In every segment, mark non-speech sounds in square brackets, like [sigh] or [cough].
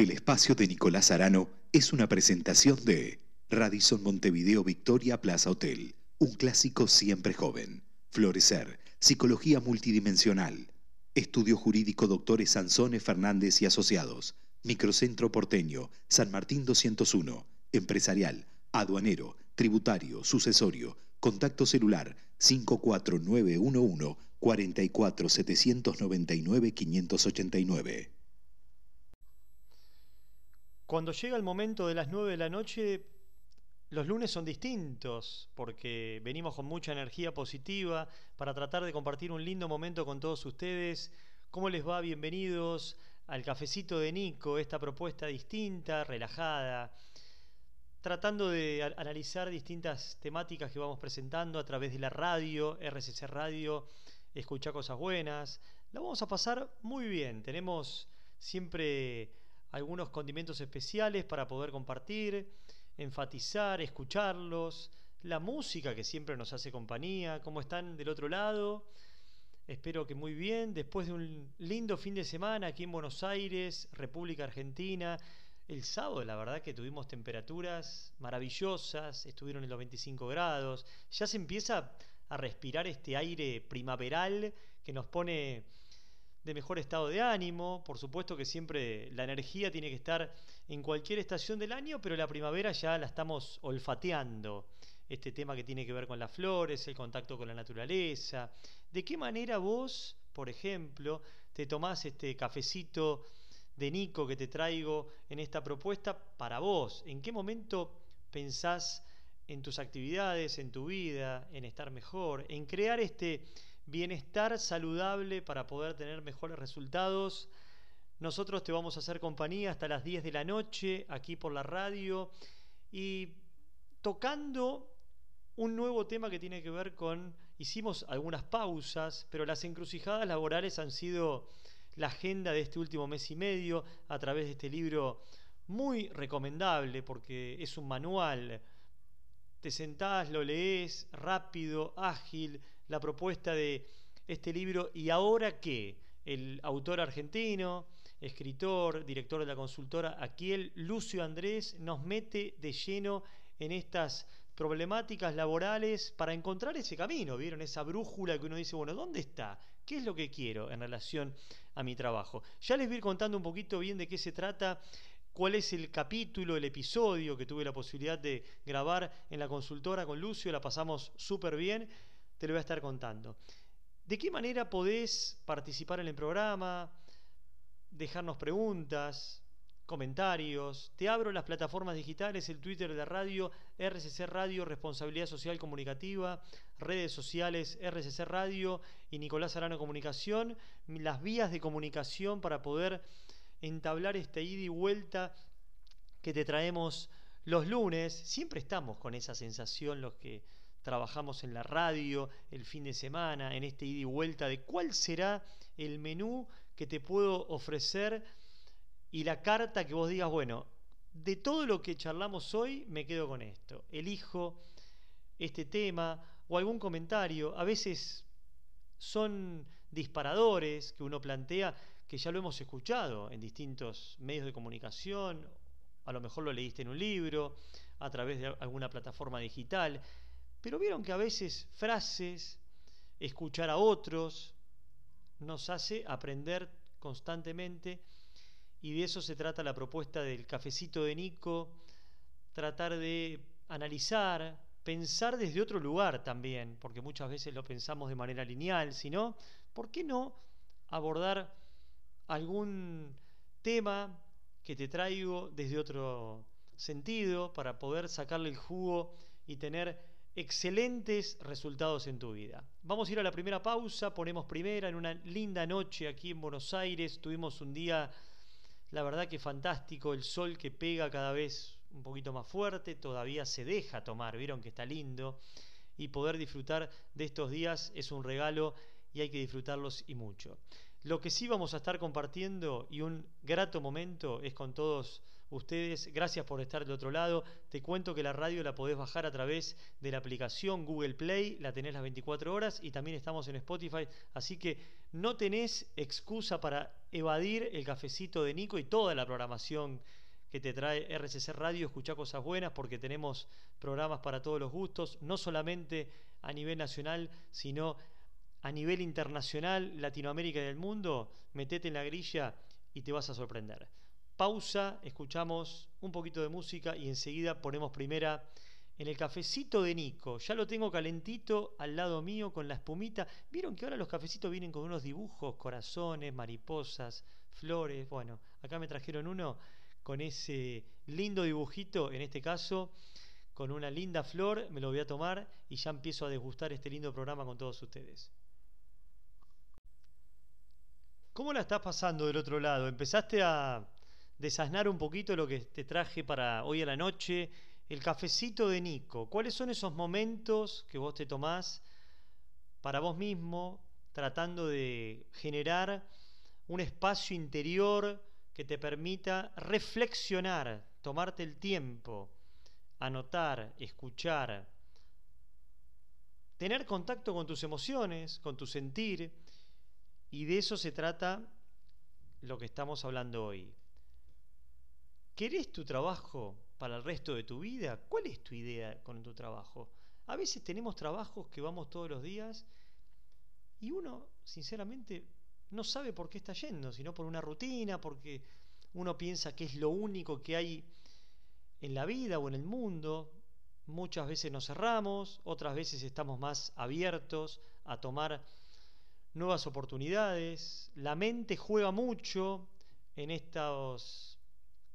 El espacio de Nicolás Arano es una presentación de Radisson Montevideo Victoria Plaza Hotel, un clásico siempre joven. Florecer, psicología multidimensional. Estudio jurídico Doctores Sansone Fernández y Asociados. Microcentro Porteño, San Martín 201. Empresarial, aduanero, tributario, sucesorio. Contacto celular 54911 44799 589. Cuando llega el momento de las 9 de la noche, los lunes son distintos porque venimos con mucha energía positiva para tratar de compartir un lindo momento con todos ustedes. ¿Cómo les va? Bienvenidos al cafecito de Nico, esta propuesta distinta, relajada, tratando de analizar distintas temáticas que vamos presentando a través de la radio, RCC Radio, escucha cosas buenas. La vamos a pasar muy bien. Tenemos siempre algunos condimentos especiales para poder compartir, enfatizar, escucharlos, la música que siempre nos hace compañía, cómo están del otro lado. Espero que muy bien, después de un lindo fin de semana aquí en Buenos Aires, República Argentina. El sábado, la verdad que tuvimos temperaturas maravillosas, estuvieron en los 25 grados. Ya se empieza a respirar este aire primaveral que nos pone de mejor estado de ánimo. Por supuesto que siempre la energía tiene que estar en cualquier estación del año, pero la primavera ya la estamos olfateando. Este tema que tiene que ver con las flores, el contacto con la naturaleza. ¿De qué manera vos, por ejemplo, te tomás este cafecito de Nico que te traigo en esta propuesta para vos? ¿En qué momento pensás en tus actividades, en tu vida, en estar mejor, en crear este bienestar saludable para poder tener mejores resultados. Nosotros te vamos a hacer compañía hasta las 10 de la noche aquí por la radio y tocando un nuevo tema que tiene que ver con, hicimos algunas pausas, pero las encrucijadas laborales han sido la agenda de este último mes y medio a través de este libro muy recomendable porque es un manual te sentás, lo lees rápido, ágil, la propuesta de este libro. ¿Y ahora qué? El autor argentino, escritor, director de la consultora Aquiel, Lucio Andrés, nos mete de lleno en estas problemáticas laborales para encontrar ese camino, ¿vieron? Esa brújula que uno dice, bueno, ¿dónde está? ¿Qué es lo que quiero en relación a mi trabajo? Ya les voy a ir contando un poquito bien de qué se trata cuál es el capítulo, el episodio que tuve la posibilidad de grabar en la consultora con Lucio, la pasamos súper bien, te lo voy a estar contando. ¿De qué manera podés participar en el programa? Dejarnos preguntas, comentarios. Te abro las plataformas digitales, el Twitter de radio, RCC Radio, Responsabilidad Social Comunicativa, redes sociales, RCC Radio y Nicolás Arano Comunicación, las vías de comunicación para poder entablar esta ida y vuelta que te traemos los lunes. Siempre estamos con esa sensación los que trabajamos en la radio el fin de semana, en este ida y vuelta de cuál será el menú que te puedo ofrecer y la carta que vos digas, bueno, de todo lo que charlamos hoy me quedo con esto. Elijo este tema o algún comentario. A veces son disparadores que uno plantea que ya lo hemos escuchado en distintos medios de comunicación, a lo mejor lo leíste en un libro, a través de alguna plataforma digital, pero vieron que a veces frases, escuchar a otros, nos hace aprender constantemente y de eso se trata la propuesta del cafecito de Nico, tratar de analizar, pensar desde otro lugar también, porque muchas veces lo pensamos de manera lineal, sino, ¿por qué no abordar algún tema que te traigo desde otro sentido para poder sacarle el jugo y tener excelentes resultados en tu vida. Vamos a ir a la primera pausa, ponemos primera en una linda noche aquí en Buenos Aires, tuvimos un día, la verdad que fantástico, el sol que pega cada vez un poquito más fuerte, todavía se deja tomar, vieron que está lindo, y poder disfrutar de estos días es un regalo y hay que disfrutarlos y mucho. Lo que sí vamos a estar compartiendo y un grato momento es con todos ustedes. Gracias por estar del otro lado. Te cuento que la radio la podés bajar a través de la aplicación Google Play, la tenés las 24 horas y también estamos en Spotify. Así que no tenés excusa para evadir el cafecito de Nico y toda la programación que te trae RCC Radio, escuchar cosas buenas porque tenemos programas para todos los gustos, no solamente a nivel nacional, sino a nivel internacional, Latinoamérica y del mundo. Metete en la grilla y te vas a sorprender. Pausa, escuchamos un poquito de música y enseguida ponemos primera en el cafecito de Nico. Ya lo tengo calentito al lado mío con la espumita. Vieron que ahora los cafecitos vienen con unos dibujos, corazones, mariposas, flores. Bueno, acá me trajeron uno con ese lindo dibujito, en este caso, con una linda flor, me lo voy a tomar y ya empiezo a degustar este lindo programa con todos ustedes. ¿Cómo la estás pasando del otro lado? ¿Empezaste a desasnar un poquito lo que te traje para hoy a la noche? El cafecito de Nico. ¿Cuáles son esos momentos que vos te tomás para vos mismo, tratando de generar un espacio interior que te permita reflexionar, tomarte el tiempo, anotar, escuchar, tener contacto con tus emociones, con tu sentir, y de eso se trata lo que estamos hablando hoy. ¿Querés tu trabajo para el resto de tu vida? ¿Cuál es tu idea con tu trabajo? A veces tenemos trabajos que vamos todos los días y uno, sinceramente, no sabe por qué está yendo, sino por una rutina, porque uno piensa que es lo único que hay en la vida o en el mundo. Muchas veces nos cerramos, otras veces estamos más abiertos a tomar nuevas oportunidades. La mente juega mucho en estos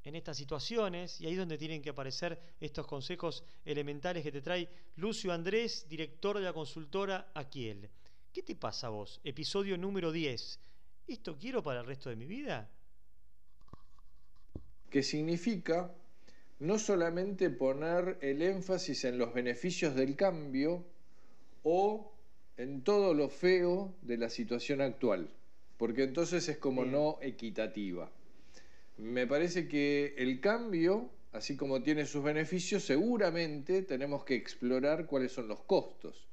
en estas situaciones y ahí es donde tienen que aparecer estos consejos elementales que te trae Lucio Andrés, director de la consultora Aquiel. ¿Qué te pasa a vos? Episodio número 10. ¿Esto quiero para el resto de mi vida? Que significa no solamente poner el énfasis en los beneficios del cambio o en todo lo feo de la situación actual, porque entonces es como no equitativa. Me parece que el cambio, así como tiene sus beneficios, seguramente tenemos que explorar cuáles son los costos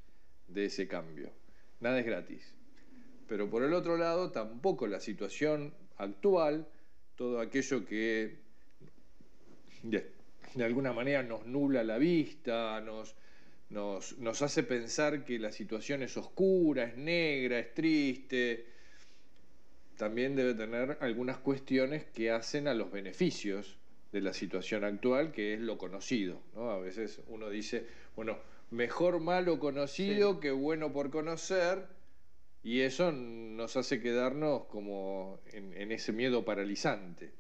de ese cambio nada es gratis. Pero por el otro lado, tampoco la situación actual, todo aquello que de, alguna manera nos nula la vista, nos, nos, nos, hace pensar que la situación es oscura, es negra, es triste, también debe tener algunas cuestiones que hacen a los beneficios de la situación actual, que es lo conocido. ¿no? A veces uno dice, bueno, mejor malo conocido que bueno por conocer, y eso nos hace quedarnos como en, ese miedo paralizante.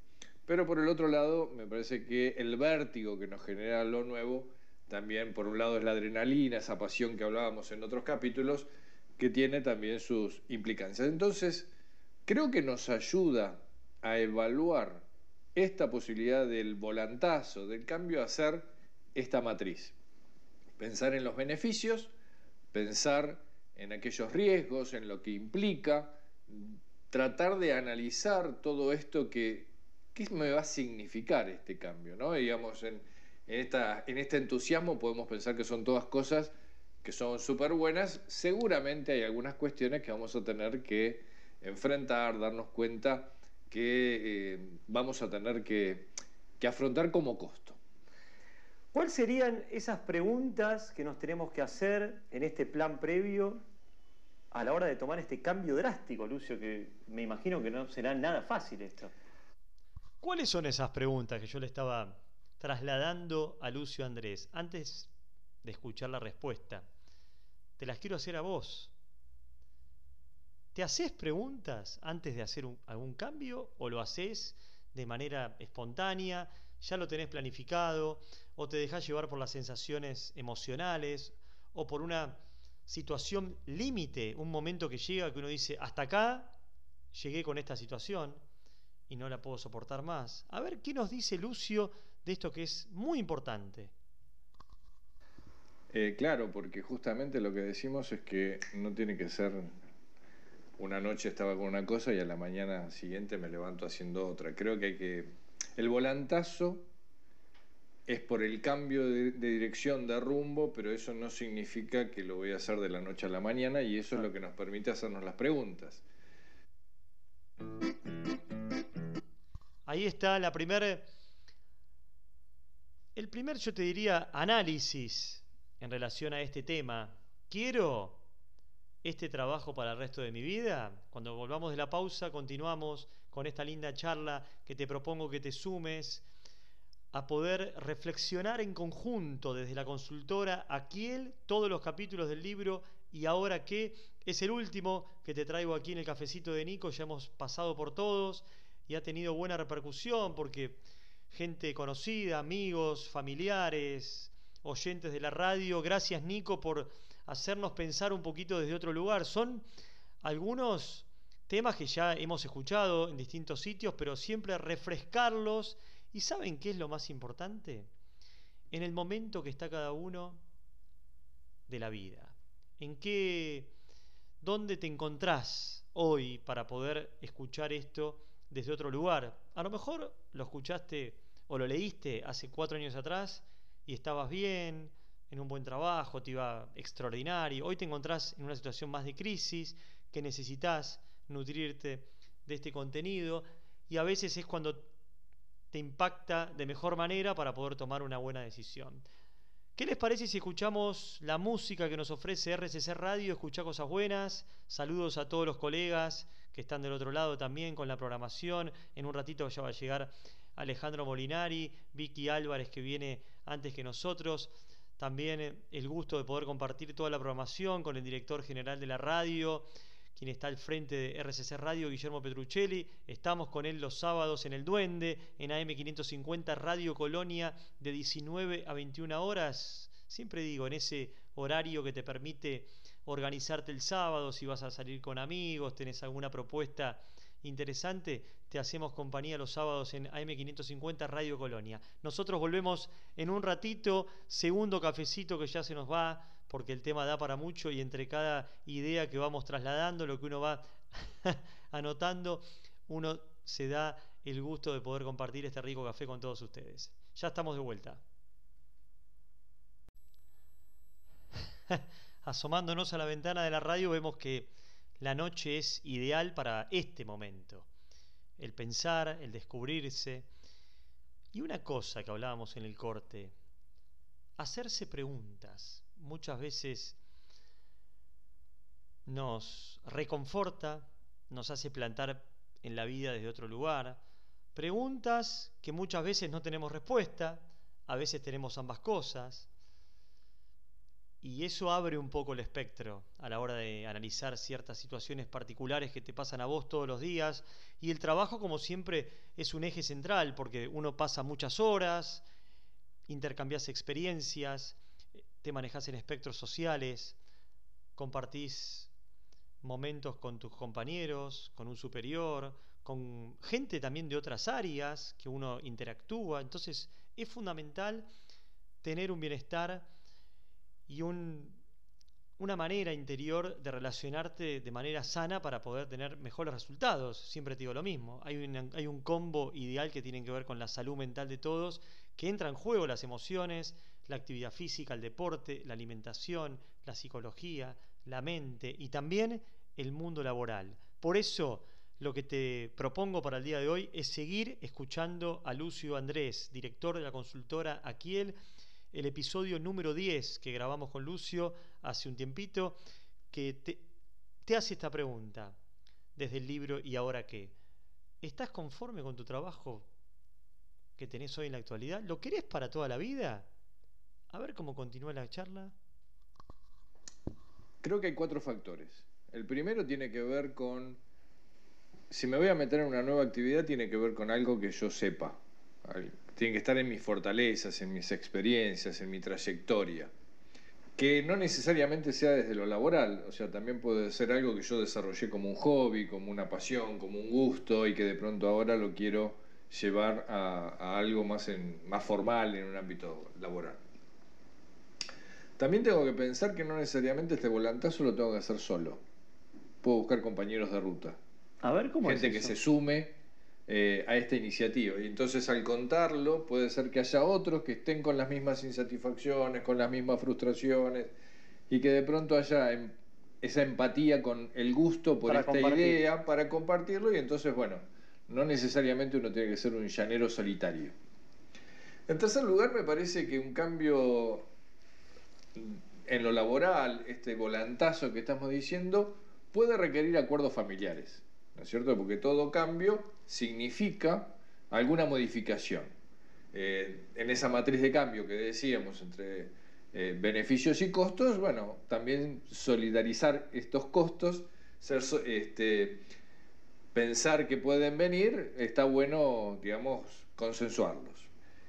Pero por el otro lado, me parece que el vértigo que nos genera lo nuevo, también por un lado es la adrenalina, esa pasión que hablábamos en otros capítulos, que tiene también sus implicancias. Entonces, creo que nos ayuda a evaluar esta posibilidad del volantazo, del cambio a hacer esta matriz pensar en los beneficios, pensar en aquellos riesgos, en lo que implica, tratar de analizar todo esto que, ¿qué me va a significar este cambio? ¿no? Digamos, en, esta, en este entusiasmo podemos pensar que son todas cosas que son súper buenas, seguramente hay algunas cuestiones que vamos a tener que enfrentar, darnos cuenta que eh, vamos a tener que, que afrontar como costo. ¿Cuáles serían esas preguntas que nos tenemos que hacer en este plan previo a la hora de tomar este cambio drástico, Lucio, que me imagino que no será nada fácil esto? ¿Cuáles son esas preguntas que yo le estaba trasladando a Lucio Andrés antes de escuchar la respuesta? Te las quiero hacer a vos. ¿Te haces preguntas antes de hacer algún cambio o lo haces de manera espontánea? ¿Ya lo tenés planificado? o te dejas llevar por las sensaciones emocionales o por una situación límite, un momento que llega que uno dice, hasta acá llegué con esta situación y no la puedo soportar más. A ver, ¿qué nos dice Lucio de esto que es muy importante? Eh, claro, porque justamente lo que decimos es que no tiene que ser una noche estaba con una cosa y a la mañana siguiente me levanto haciendo otra. Creo que hay que... El volantazo es por el cambio de, dirección, de rumbo, pero eso no significa que lo voy a hacer de la noche a la mañana y eso es lo que nos permite hacernos las preguntas. Ahí está la primera, el primer, yo te diría, análisis en relación a este tema. ¿Quiero este trabajo para el resto de mi vida? Cuando volvamos de la pausa, continuamos con esta linda charla que te propongo que te sumes a poder reflexionar en conjunto desde la consultora Aquiel todos los capítulos del libro y ahora que es el último que te traigo aquí en el cafecito de Nico, ya hemos pasado por todos y ha tenido buena repercusión porque gente conocida, amigos, familiares, oyentes de la radio, gracias Nico por hacernos pensar un poquito desde otro lugar. Son algunos temas que ya hemos escuchado en distintos sitios, pero siempre refrescarlos ¿Y saben qué es lo más importante? En el momento que está cada uno de la vida. ¿En qué, dónde te encontrás hoy para poder escuchar esto desde otro lugar? A lo mejor lo escuchaste o lo leíste hace cuatro años atrás y estabas bien, en un buen trabajo, te iba extraordinario. Hoy te encontrás en una situación más de crisis, que necesitas nutrirte de este contenido y a veces es cuando te impacta de mejor manera para poder tomar una buena decisión. ¿Qué les parece si escuchamos la música que nos ofrece RCC Radio? Escucha cosas buenas. Saludos a todos los colegas que están del otro lado también con la programación. En un ratito ya va a llegar Alejandro Molinari, Vicky Álvarez que viene antes que nosotros. También el gusto de poder compartir toda la programación con el director general de la radio quien está al frente de RCC Radio, Guillermo Petruccelli. Estamos con él los sábados en El Duende, en AM550 Radio Colonia, de 19 a 21 horas. Siempre digo, en ese horario que te permite organizarte el sábado, si vas a salir con amigos, tenés alguna propuesta interesante, te hacemos compañía los sábados en AM550 Radio Colonia. Nosotros volvemos en un ratito, segundo cafecito que ya se nos va, porque el tema da para mucho y entre cada idea que vamos trasladando, lo que uno va [laughs] anotando, uno se da el gusto de poder compartir este rico café con todos ustedes. Ya estamos de vuelta. [laughs] Asomándonos a la ventana de la radio vemos que la noche es ideal para este momento. El pensar, el descubrirse. Y una cosa que hablábamos en el corte, hacerse preguntas muchas veces nos reconforta, nos hace plantar en la vida desde otro lugar. Preguntas que muchas veces no tenemos respuesta, a veces tenemos ambas cosas. Y eso abre un poco el espectro a la hora de analizar ciertas situaciones particulares que te pasan a vos todos los días. Y el trabajo, como siempre, es un eje central porque uno pasa muchas horas, intercambias experiencias, te manejas en espectros sociales, compartís momentos con tus compañeros, con un superior, con gente también de otras áreas que uno interactúa. Entonces es fundamental tener un bienestar y una manera interior de relacionarte de manera sana para poder tener mejores resultados. Siempre te digo lo mismo. Hay un, hay un combo ideal que tiene que ver con la salud mental de todos, que entra en juego las emociones, la actividad física, el deporte, la alimentación, la psicología, la mente y también el mundo laboral. Por eso lo que te propongo para el día de hoy es seguir escuchando a Lucio Andrés, director de la consultora Aquiel, el episodio número 10 que grabamos con Lucio hace un tiempito, que te, hace esta pregunta desde el libro ¿Y ahora qué? ¿Estás conforme con tu trabajo que tenés hoy en la actualidad? ¿Lo querés para toda la vida? A ver cómo continúa la charla. Creo que hay cuatro factores. El primero tiene que ver con, si me voy a meter en una nueva actividad, tiene que ver con algo que yo sepa. Tiene que estar en mis fortalezas, en mis experiencias, en mi trayectoria. Que no necesariamente sea desde lo laboral, o sea, también puede ser algo que yo desarrollé como un hobby, como una pasión, como un gusto y que de pronto ahora lo quiero llevar a, algo más, en, más formal en un ámbito laboral. También tengo que pensar que no necesariamente este volantazo lo tengo que hacer solo. puedo buscar compañeros de ruta. A ver, ¿cómo Gente que se sume eh, a esta iniciativa. Y entonces al contarlo puede ser que haya otros que estén con las mismas insatisfacciones, con las mismas frustraciones y que de pronto haya em, esa empatía con el gusto por esta idea para compartirlo y entonces, bueno, no necesariamente uno tiene que ser un llanero solitario. En tercer lugar, me parece que un cambio en lo laboral, este volantazo que estamos diciendo, puede requerir acuerdos familiares, ¿no es cierto? Porque todo cambio significa alguna modificación. Eh, en esa matriz de cambio que decíamos entre eh, beneficios y costos, bueno, también solidarizar estos costos, este, pensar que pueden venir, está bueno, digamos, consensuarlos.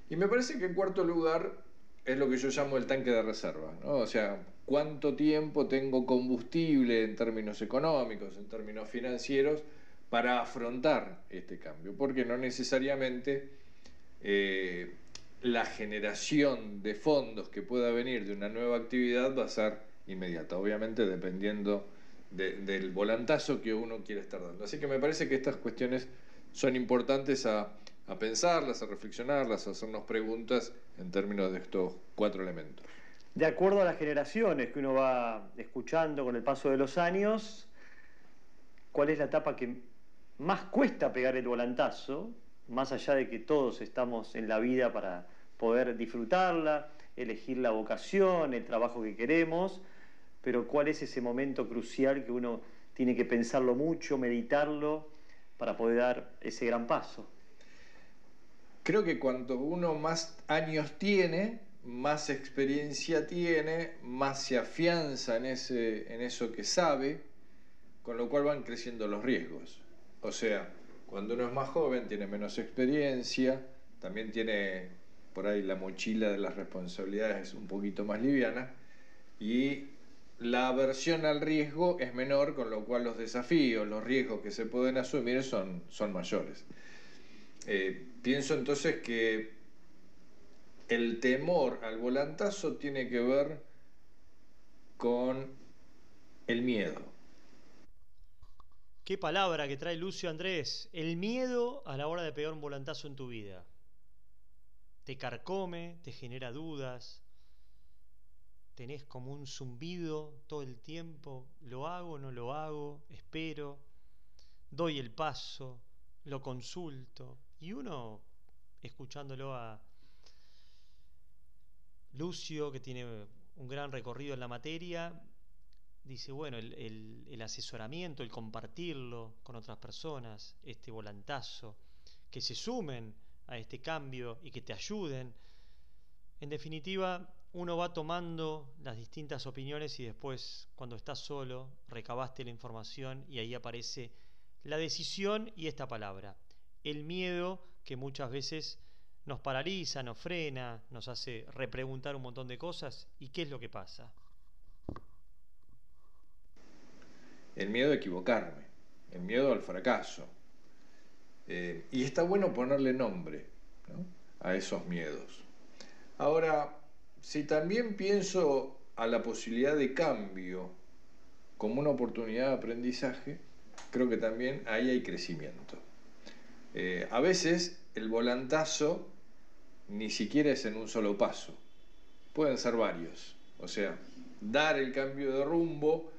Y me parece que en cuarto lugar es lo que yo llamo el tanque de reserva, ¿no? O sea, cuánto tiempo tengo combustible en términos económicos, en términos financieros, para afrontar este cambio, porque no necesariamente eh, la generación de fondos que pueda venir de una nueva actividad va a ser inmediata, obviamente dependiendo del volantazo que uno quiere estar dando. Así que me parece que estas cuestiones son importantes a pensarlas, a reflexionarlas, a hacernos preguntas en términos de estos cuatro elementos. De acuerdo a las generaciones que uno va escuchando con el paso de los años, ¿cuál es la etapa que más cuesta pegar el volantazo, más allá de que todos estamos en la vida para poder disfrutarla, elegir la vocación, el trabajo que queremos, pero cuál es ese momento crucial que uno tiene que pensarlo mucho, meditarlo, para poder dar ese gran paso? creo que cuanto uno más años tiene, más experiencia tiene, más se afianza en, ese, en eso que sabe, con lo cual van creciendo los riesgos. O sea, cuando uno es más joven, tiene menos experiencia, también tiene por ahí la mochila de las responsabilidades un poquito más liviana y la aversión al riesgo es menor, con lo cual los desafíos, los riesgos que se pueden asumir son, son mayores. Eh, pienso entonces que el temor al volantazo tiene que ver con el miedo. Qué palabra que trae Lucio Andrés. El miedo a la hora de pegar un volantazo en tu vida. Te carcome, te genera dudas. Tenés como un zumbido todo el tiempo. ¿Lo hago, no lo hago? Espero. Doy el paso. Lo consulto. Y uno, escuchándolo a Lucio, que tiene un gran recorrido en la materia, dice, bueno, el, asesoramiento, el compartirlo con otras personas, este volantazo, que se sumen a este cambio y que te ayuden. En definitiva, uno va tomando las distintas opiniones y después, cuando estás solo, recabaste la información y ahí aparece la decisión y esta palabra, el miedo que muchas veces nos paraliza, nos frena, nos hace repreguntar un montón de cosas. ¿Y qué es lo que pasa? El miedo a equivocarme, el miedo al fracaso. Eh, y está bueno ponerle nombre a esos miedos. Ahora, si también pienso a la posibilidad de cambio como una oportunidad de aprendizaje, creo que también ahí hay crecimiento. Eh, a veces el volantazo ni siquiera es en un solo paso, pueden ser varios. O sea, dar el cambio de rumbo,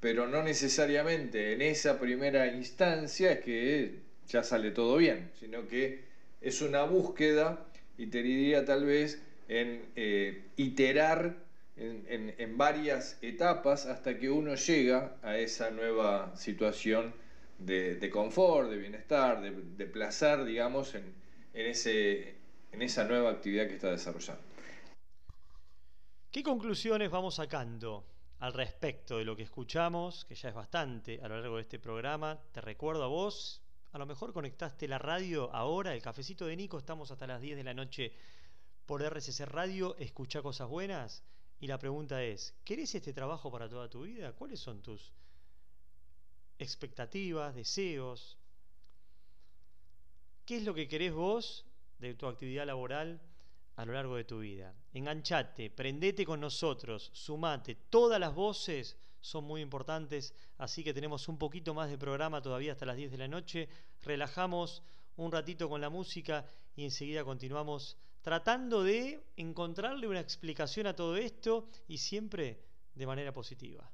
pero no necesariamente en esa primera instancia es que ya sale todo bien, sino que es una búsqueda y te diría tal vez en eh, iterar en, varias etapas hasta que uno llega a esa nueva situación de, confort, de bienestar, de, placer, digamos, en, ese, en esa nueva actividad que está desarrollando. ¿Qué conclusiones vamos sacando al respecto de lo que escuchamos, que ya es bastante a lo largo de este programa? Te recuerdo a vos, a lo mejor conectaste la radio ahora, el cafecito de Nico, estamos hasta las 10 de la noche por RCC Radio, escucha cosas buenas. Y la pregunta es, ¿querés este trabajo para toda tu vida? ¿Cuáles son tus expectativas, deseos. ¿Qué es lo que querés vos de tu actividad laboral a lo largo de tu vida? Enganchate, prendete con nosotros, sumate. Todas las voces son muy importantes, así que tenemos un poquito más de programa todavía hasta las 10 de la noche. Relajamos un ratito con la música y enseguida continuamos tratando de encontrarle una explicación a todo esto y siempre de manera positiva.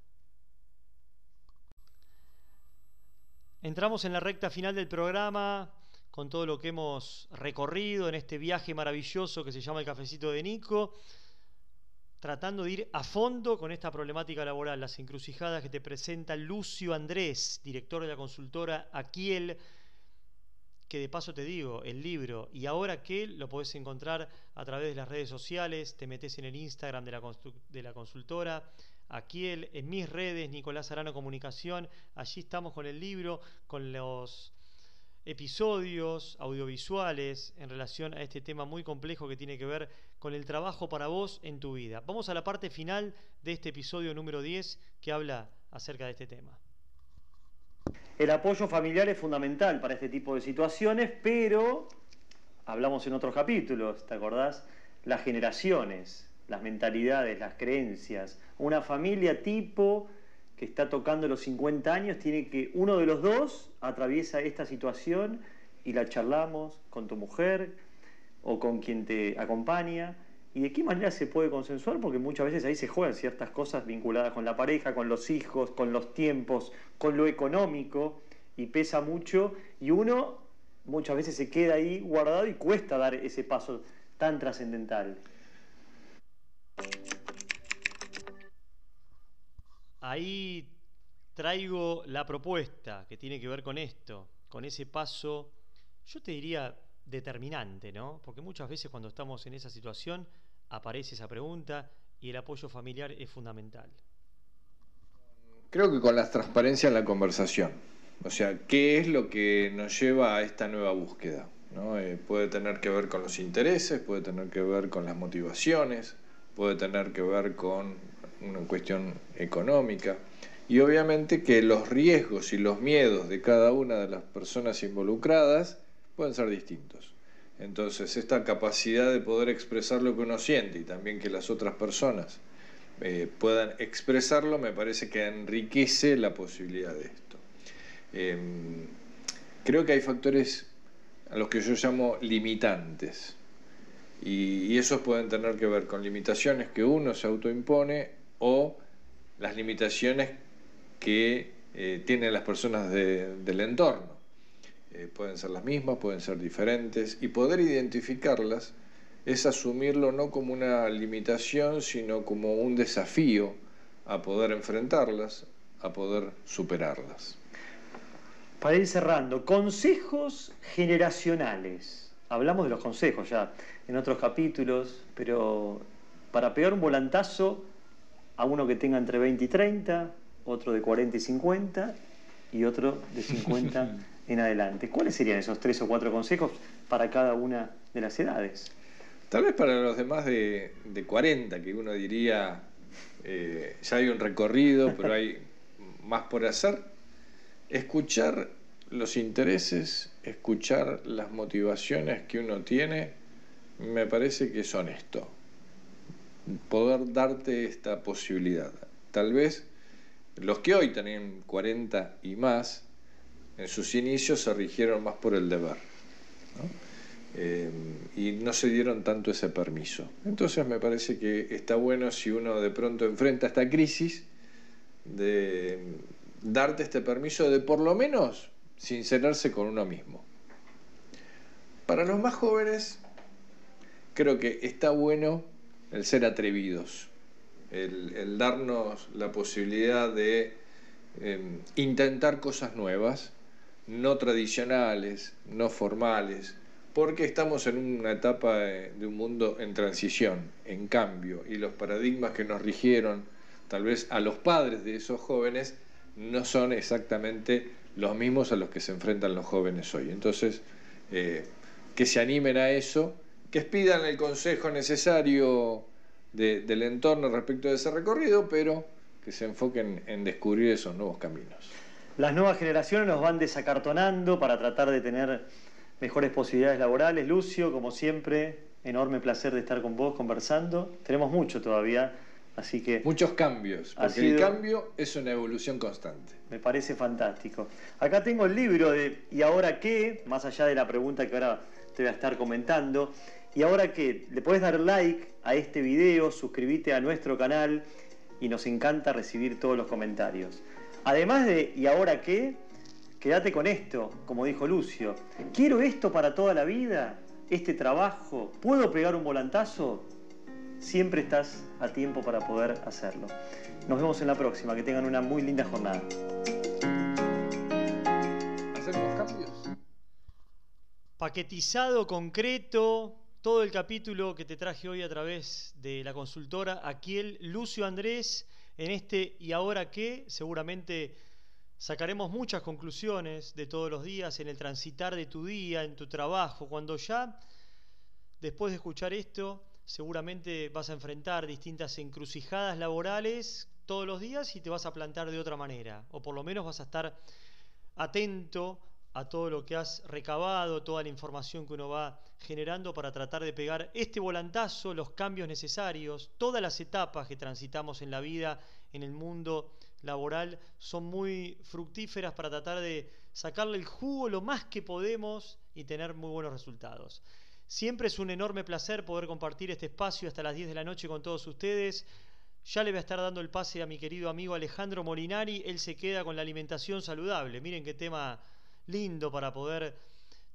Entramos en la recta final del programa con todo lo que hemos recorrido en este viaje maravilloso que se llama el cafecito de Nico, tratando de ir a fondo con esta problemática laboral, las encrucijadas que te presenta Lucio Andrés, director de la consultora Aquiel, que de paso te digo, el libro y ahora que lo podés encontrar a través de las redes sociales, te metes en el Instagram de la, de la consultora, aquí en mis redes, Nicolás Arano Comunicación, allí estamos con el libro, con los episodios audiovisuales en relación a este tema muy complejo que tiene que ver con el trabajo para vos en tu vida. Vamos a la parte final de este episodio número 10 que habla acerca de este tema. El apoyo familiar es fundamental para este tipo de situaciones, pero hablamos en otros capítulos, ¿te acordás? Las generaciones, las mentalidades, las creencias. Una familia tipo que está tocando los 50 años tiene que uno de los dos atraviesa esta situación y la charlamos con tu mujer o con quien te acompaña. ¿Y de qué manera se puede consensuar? Porque muchas veces ahí se juegan ciertas cosas vinculadas con la pareja, con los hijos, con los tiempos, con lo económico, y pesa mucho, y uno muchas veces se queda ahí guardado y cuesta dar ese paso tan trascendental. Ahí traigo la propuesta que tiene que ver con esto, con ese paso, yo te diría determinante, ¿no? Porque muchas veces cuando estamos en esa situación aparece esa pregunta y el apoyo familiar es fundamental. Creo que con la transparencia en la conversación. O sea, ¿qué es lo que nos lleva a esta nueva búsqueda? ¿no? Eh, puede tener que ver con los intereses, puede tener que ver con las motivaciones, puede tener que ver con una cuestión económica. Y obviamente que los riesgos y los miedos de cada una de las personas involucradas pueden ser distintos. Entonces, esta capacidad de poder expresar lo que uno siente y también que las otras personas eh, puedan expresarlo, me parece que enriquece la posibilidad de esto. Em, creo que hay factores a los que yo llamo limitantes. Y, esos pueden tener que ver con limitaciones que uno se autoimpone o las limitaciones que eh, tienen las personas del entorno. Eh, pueden ser las mismas, pueden ser diferentes, y poder identificarlas es asumirlo no como una limitación, sino como un desafío a poder enfrentarlas, a poder superarlas. Para ir cerrando, consejos generacionales. Hablamos de los consejos ya en otros capítulos, pero para pegar un volantazo a uno que tenga entre 20 y 30, otro de 40 y 50 y otro de 50 [laughs] en adelante. ¿Cuáles serían esos tres o cuatro consejos para cada una de las edades? Tal vez para los demás de, 40, que uno diría, eh, ya hay un recorrido, pero hay más por hacer, escuchar los intereses, escuchar las motivaciones que uno tiene, me parece que es honesto. Poder darte esta posibilidad. Tal vez los que hoy tienen 40 y más, en sus inicios se rigieron más por el deber. Eh, y no se dieron tanto ese permiso. Entonces me parece que está bueno si uno de pronto enfrenta esta crisis de darte este permiso de por lo menos sincerarse con uno mismo. Para los más jóvenes, creo que está bueno el ser atrevidos, el, darnos la posibilidad de em, intentar cosas nuevas, no tradicionales, no formales, porque estamos en una etapa de, un mundo en transición, en cambio, y los paradigmas que nos rigieron, tal vez a los padres de esos jóvenes, no son exactamente los mismos a los que se enfrentan los jóvenes hoy. Entonces, eh, que se animen a eso, que pidan el consejo necesario del entorno respecto de ese recorrido, pero que se enfoquen en descubrir esos nuevos caminos. Las nuevas generaciones nos van desacartonando para tratar de tener mejores posibilidades laborales. Lucio, como siempre, enorme placer de estar con vos conversando. Tenemos mucho todavía Así que Muchos cambios, porque el cambio es una evolución constante. me parece fantástico. Acá tengo el libro de ¿Y ahora qué? Más allá de la pregunta que ahora te voy a estar comentando. ¿Y ahora qué? Le podés dar like a este video, suscribite a nuestro canal y nos encanta recibir todos los comentarios. Además de ¿Y ahora qué? Quédate con esto, como dijo Lucio. ¿Quiero esto para toda la vida? ¿Este trabajo? ¿Puedo pegar un volantazo? Siempre estás a tiempo para poder hacerlo. Nos vemos en la próxima. Que tengan una muy linda jornada. ¿Hacemos cambios? Paquetizado, concreto, todo el capítulo que te traje hoy a través de la consultora Aquiel Lucio Andrés en este ¿Y ahora qué? Seguramente sacaremos muchas conclusiones de todos los días en el transitar de tu día, en tu trabajo, cuando ya, después de escuchar esto, seguramente vas a enfrentar distintas encrucijadas laborales todos los días y te vas a plantar de otra manera, o por lo menos vas a estar atento a todo lo que has recabado, toda la información que uno va generando para tratar de pegar este volantazo, los cambios necesarios, todas las etapas que transitamos en la vida, en el mundo laboral, son muy fructíferas para tratar de sacarle el jugo lo más que podemos y tener muy buenos resultados. Siempre es un enorme placer poder compartir este espacio hasta las 10 de la noche con todos ustedes. Ya le voy a estar dando el pase a mi querido amigo Alejandro Molinari. Él se queda con la alimentación saludable. Miren qué tema lindo para poder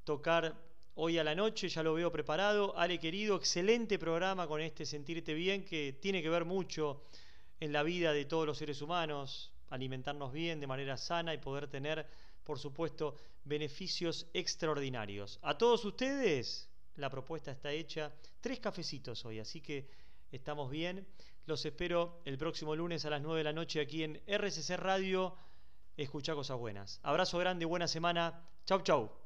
tocar hoy a la noche. Ya lo veo preparado. Ale, querido, excelente programa con este Sentirte Bien que tiene que ver mucho en la vida de todos los seres humanos. Alimentarnos bien de manera sana y poder tener, por supuesto, beneficios extraordinarios. A todos ustedes, la propuesta está hecha. Tres cafecitos hoy, así que estamos bien. Los espero el próximo lunes a las 9 de la noche aquí en RCC Radio. Escucha cosas buenas. Abrazo grande, buena semana. Chau, chau.